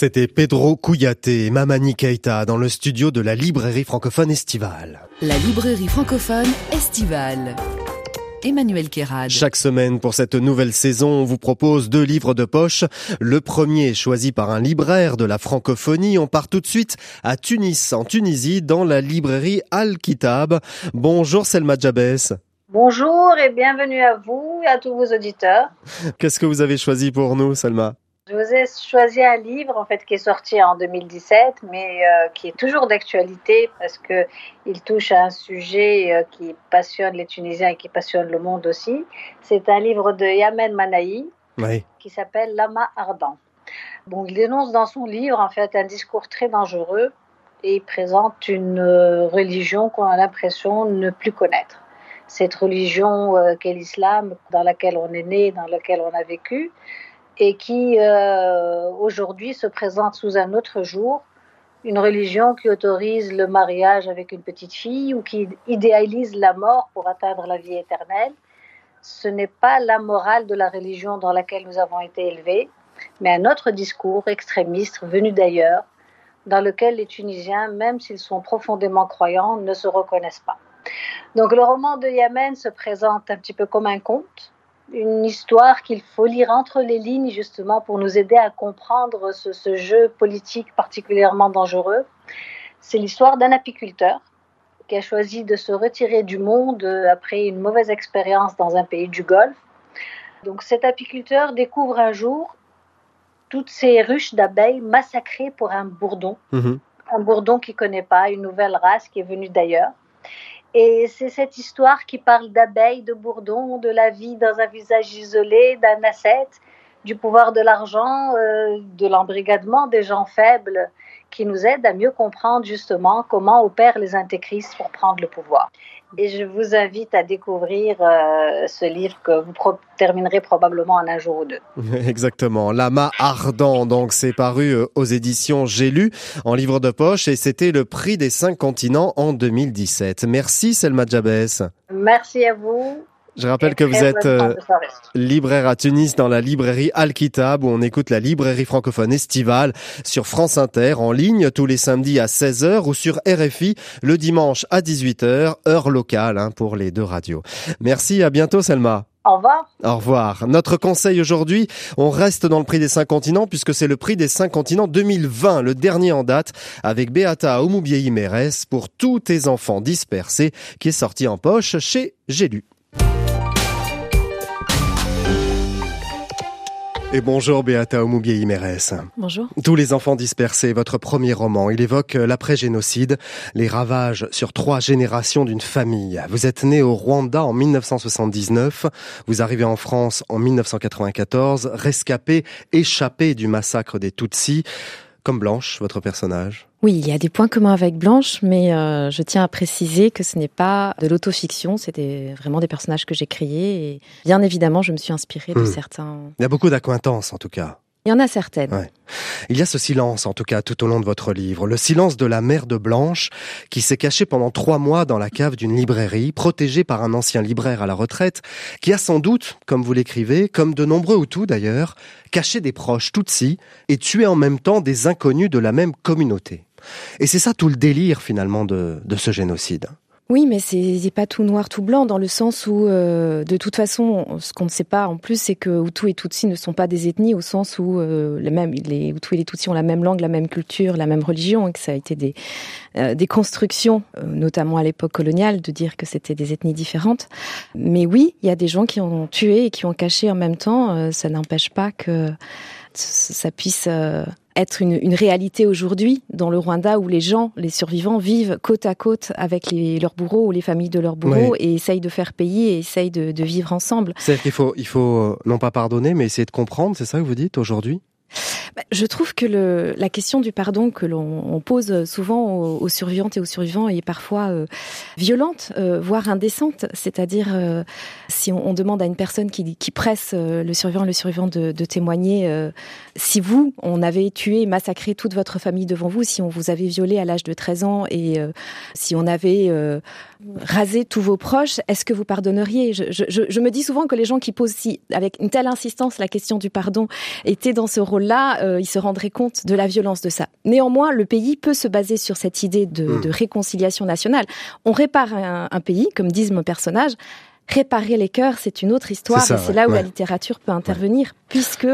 C'était Pedro Kouyaté et Mamani Keita dans le studio de la librairie francophone estivale. La librairie francophone estivale. Emmanuel Kérad. Chaque semaine pour cette nouvelle saison, on vous propose deux livres de poche. Le premier choisi par un libraire de la francophonie. On part tout de suite à Tunis, en Tunisie, dans la librairie Al-Kitab. Bonjour Selma Jabès. Bonjour et bienvenue à vous et à tous vos auditeurs. Qu'est-ce que vous avez choisi pour nous, Selma? Je vous ai choisi un livre en fait qui est sorti en 2017, mais euh, qui est toujours d'actualité parce que il touche à un sujet euh, qui passionne les Tunisiens et qui passionne le monde aussi. C'est un livre de Yamen Manaï Oui. qui s'appelle Lama ardent. Bon, il dénonce dans son livre en fait un discours très dangereux et il présente une euh, religion qu'on a l'impression ne plus connaître. Cette religion euh, qu'est l'islam, dans laquelle on est né, dans laquelle on a vécu, et qui euh, aujourd'hui se présente sous un autre jour, une religion qui autorise le mariage avec une petite fille ou qui idéalise la mort pour atteindre la vie éternelle. Ce n'est pas la morale de la religion dans laquelle nous avons été élevés, mais un autre discours extrémiste venu d'ailleurs, dans lequel les Tunisiens, même s'ils sont profondément croyants, ne se reconnaissent pas. Donc le roman de Yémen se présente un petit peu comme un conte, une histoire qu'il faut lire entre les lignes justement pour nous aider à comprendre ce, ce jeu politique particulièrement dangereux. C'est l'histoire d'un apiculteur qui a choisi de se retirer du monde après une mauvaise expérience dans un pays du Golfe. Donc cet apiculteur découvre un jour toutes ces ruches d'abeilles massacrées pour un bourdon, Mhm. un bourdon qu'il connaît pas, une nouvelle race qui est venue d'ailleurs. Et c'est cette histoire qui parle d'abeilles, de bourdons, de la vie dans un visage isolé, d'un ascète, du pouvoir de l'argent, euh, de l'embrigadement des gens faibles, qui nous aide à mieux comprendre justement comment opèrent les intégristes pour prendre le pouvoir. Et je vous invite à découvrir euh, ce livre que vous pro- terminerez probablement en un jour ou deux. Exactement. Lama ardent, donc c'est paru euh, aux éditions J'ai lu en livre de poche et c'était le prix des cinq continents en 2017. Merci Selma Jabès. Merci à vous. Je rappelle que vous êtes euh, libraire à Tunis dans la librairie Al-Kitab où on écoute la librairie francophone estivale sur France Inter en ligne tous les samedis à 16h ou sur RFI le dimanche à 18h, heure locale hein, pour les deux radios. Merci, à bientôt Selma. Au revoir. Au revoir. Notre conseil aujourd'hui, on reste dans le prix des cinq continents puisque c'est le prix des cinq continents 2020, le dernier en date, avec Beata Oumoubiei Mérès pour tous tes enfants dispersés, qui est sorti en poche chez J'ai lu. Et bonjour Beata Oumoubiei Mérès. Bonjour. Tous les enfants dispersés, votre premier roman, il évoque l'après-génocide, les ravages sur trois générations d'une famille. Vous êtes né au Rwanda en 1979, vous arrivez en France en 1994, rescapé, échappé du massacre des Tutsis, comme Blanche, votre personnage. Oui, il y a des points communs avec Blanche, mais euh, je tiens à préciser que ce n'est pas de l'autofiction, c'était vraiment des personnages que j'ai créés et bien évidemment, je me suis inspirée de Hmm. certains. Il y a beaucoup d'accointances en tout cas. Il y en a certaines. Ouais. Il y a ce silence, en tout cas, tout au long de votre livre. Le silence de la mère de Blanche, qui s'est cachée pendant trois mois dans la cave d'une librairie, protégée par un ancien libraire à la retraite, qui a sans doute, comme vous l'écrivez, comme de nombreux Hutus d'ailleurs, caché des proches Tutsis et tué en même temps des inconnus de la même communauté. Et c'est ça tout le délire, finalement, de, ce génocide. Oui, mais c'est pas tout noir, tout blanc, dans le sens où, euh, de toute façon, ce qu'on ne sait pas en plus, c'est que Hutus et Tutsis ne sont pas des ethnies, au sens où euh, les, mêmes, les Hutus et les Tutsis ont la même langue, la même culture, la même religion, et que ça a été des, euh, des constructions, notamment à l'époque coloniale, de dire que c'était des ethnies différentes. Mais oui, il y a des gens qui ont tué et qui ont caché en même temps. ça n'empêche pas que ça puisse être une, une réalité aujourd'hui dans le Rwanda où les gens, les survivants, vivent côte à côte avec les, leurs bourreaux ou les familles de leurs bourreaux Oui. et essayent de faire payer et essayent de, de vivre ensemble. C'est-à-dire qu'il faut, il faut euh, non pas pardonner, mais essayer de comprendre, c'est ça que vous dites aujourd'hui? Je trouve que le, la question du pardon que l'on on pose souvent aux, aux survivantes et aux survivants est parfois euh, violente, euh, voire indécente. C'est-à-dire, euh, si on, on demande à une personne qui, qui presse euh, le survivant, le survivant de, de témoigner, euh, si vous, on avait tué massacré toute votre famille devant vous, si on vous avait violé à l'âge de 13 ans et euh, si on avait rasé tous vos proches, est-ce que vous pardonneriez? Je, je, je- me dis souvent que les gens qui posent si, avec une telle insistance la question du pardon étaient dans ce rôle-là, euh, ils se rendraient compte de la violence de ça. Néanmoins, le pays peut se baser sur cette idée de, Mm. de réconciliation nationale. On répare un, un pays, comme disent mon personnage. Réparer les cœurs, c'est une autre histoire, ça, et c'est ouais, là où ouais. la littérature peut intervenir, puisque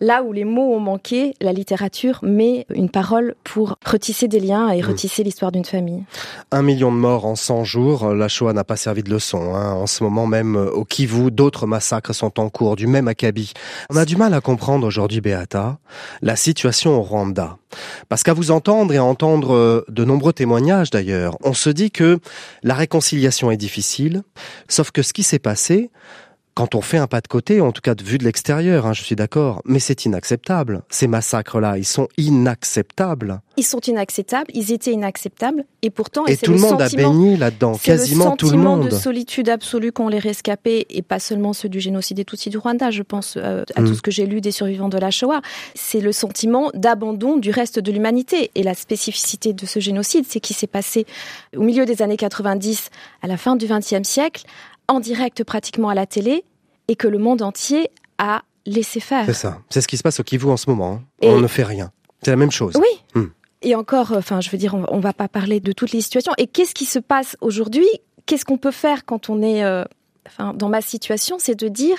là où les mots ont manqué, la littérature met une parole pour retisser des liens et Mm. retisser l'histoire d'une famille. Un million de morts en 100 jours, la Shoah n'a pas servi de leçon. Hein. En ce moment même, euh, au Kivu, d'autres massacres sont en cours, du même acabit. On a du mal à comprendre aujourd'hui, Beata, la situation au Rwanda. Parce qu'à vous entendre et à entendre euh, de nombreux témoignages d'ailleurs, on se dit que la réconciliation est difficile, sauf que ce qui s'est passé, quand on fait un pas de côté, en tout cas de vue de l'extérieur, hein, je suis d'accord, mais c'est inacceptable. Ces massacres-là, ils sont inacceptables. Ils sont inacceptables, ils étaient inacceptables, et pourtant... Et, tout le, monde a baigné là-dedans, quasiment tout le monde. le sentiment de solitude absolue qu'ont les rescapés, et pas seulement ceux du génocide et Tutsi du Rwanda, je pense euh, à tout mm. ce que j'ai lu des survivants de la Shoah. C'est le sentiment d'abandon du reste de l'humanité. Et la spécificité de ce génocide, c'est qu'il s'est passé au milieu des années 90, à la fin du XXe siècle, en direct pratiquement à la télé et que le monde entier a laissé faire. C'est ça. C'est ce qui se passe au Kivu en ce moment. Hein. On ne fait rien. C'est la même chose. Oui. Hmm. Et encore, enfin, je veux dire, on, ne va pas parler de toutes les situations. Et qu'est-ce qui se passe aujourd'hui? Qu'est-ce qu'on peut faire quand on est euh, enfin, dans ma situation, c'est de dire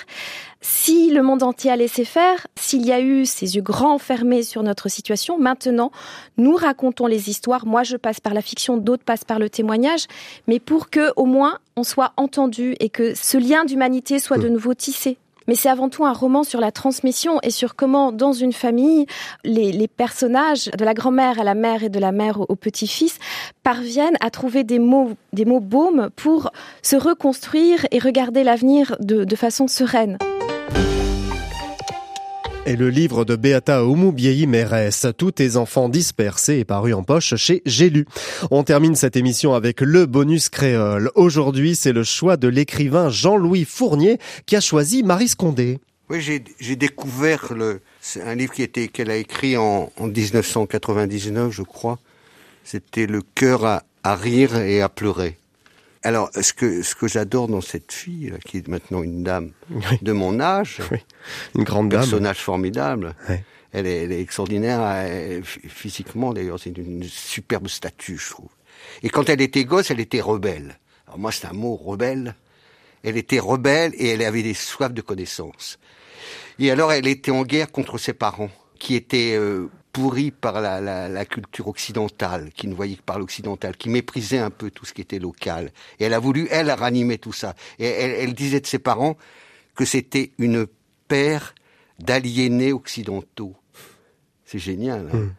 si le monde entier a laissé faire, s'il y a eu ces yeux grands fermés sur notre situation, maintenant, nous racontons les histoires. Moi, je passe par la fiction, d'autres passent par le témoignage, mais pour que, au moins, on soit entendu et que ce lien d'humanité soit de nouveau tissé mais c'est avant tout un roman sur la transmission et sur comment, dans une famille, les, personnages, de la grand-mère à la mère et de la mère au, petit-fils, parviennent à trouver des mots, des mots baumes pour se reconstruire et regarder l'avenir de façon sereine et le livre de Beata Oumoubiei Mérès, Tous tes enfants dispersés, est paru en poche chez J'ai. On termine cette émission avec le bonus créole. Aujourd'hui, c'est le choix de l'écrivain Jean-Louis Fournier qui a choisi Marie Scondé. Oui, j'ai découvert le, un livre qui qu'elle a écrit en, en 1999, je crois. C'était Le cœur à rire et à pleurer. Alors, ce que ce que j'adore dans cette fille, qui est maintenant une dame de mon âge, une grande personnage formidable. Elle, est, elle, est, extraordinaire physiquement d'ailleurs, c'est une, superbe statue, je trouve. Et quand elle était gosse, elle était rebelle. Alors moi, c'est un mot rebelle. Elle était rebelle et elle avait des soifs de connaissances. Et alors, elle était en guerre contre ses parents, qui étaient euh, pourri par la, la, la, culture occidentale, qui ne voyait que par l'occidental, qui méprisait un peu tout ce qui était local. Et elle a voulu, elle, ranimer tout ça. Et elle, elle disait de ses parents que c'était une paire d'aliénés occidentaux. C'est génial. Hein. Hmm.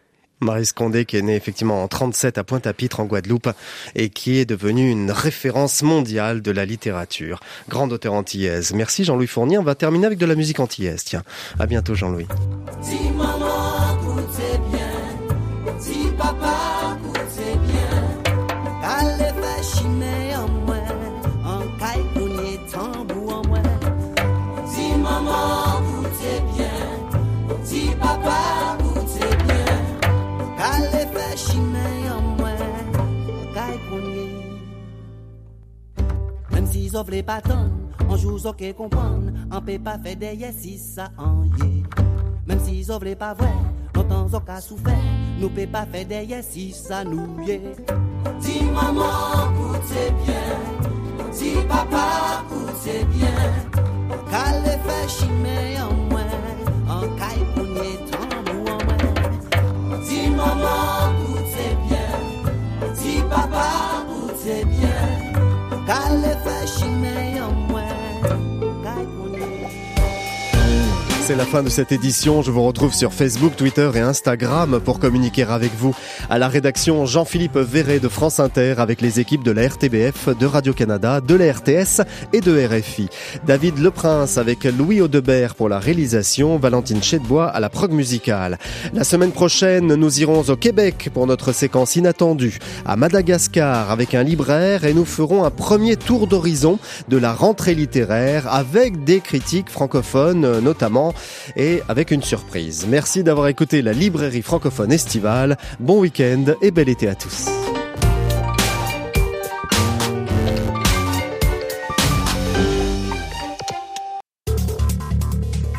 Marie Scondé qui est née effectivement en 37 à Pointe-à-Pitre en Guadeloupe et qui est devenue une référence mondiale de la littérature. Grande auteure antillaise. Merci Jean-Louis Fournier. On va terminer avec de la musique antillaise. Tiens, à bientôt Jean-Louis. Si vle patan, an jou zo ke kompran An pe pa fe deye si sa an ye Mem si zo vle pa vwe, an tan zo ka soufe Nou pe pa fe deye si sa nou ye Di maman koute bien. Di papa koute bien. Kale fe chime an mwen An kay pounye tan mou an mwen Di maman koute bien. Di papa koute bien C'est la fin de cette édition. Je vous retrouve sur Facebook, Twitter et Instagram pour communiquer avec vous. À la rédaction, Jean-Philippe Verret de France Inter avec les équipes de la RTBF, de Radio-Canada, de la RTS et de RFI. David Leprince avec Louis Audebert pour la réalisation, Valentine Chedbois à la prog musicale. La semaine prochaine, nous irons au Québec pour notre séquence inattendue, à Madagascar avec un libraire et nous ferons un premier tour d'horizon de la rentrée littéraire avec des critiques francophones notamment et avec une surprise. Merci d'avoir écouté la librairie francophone estivale. Bon week-end et bel été à tous.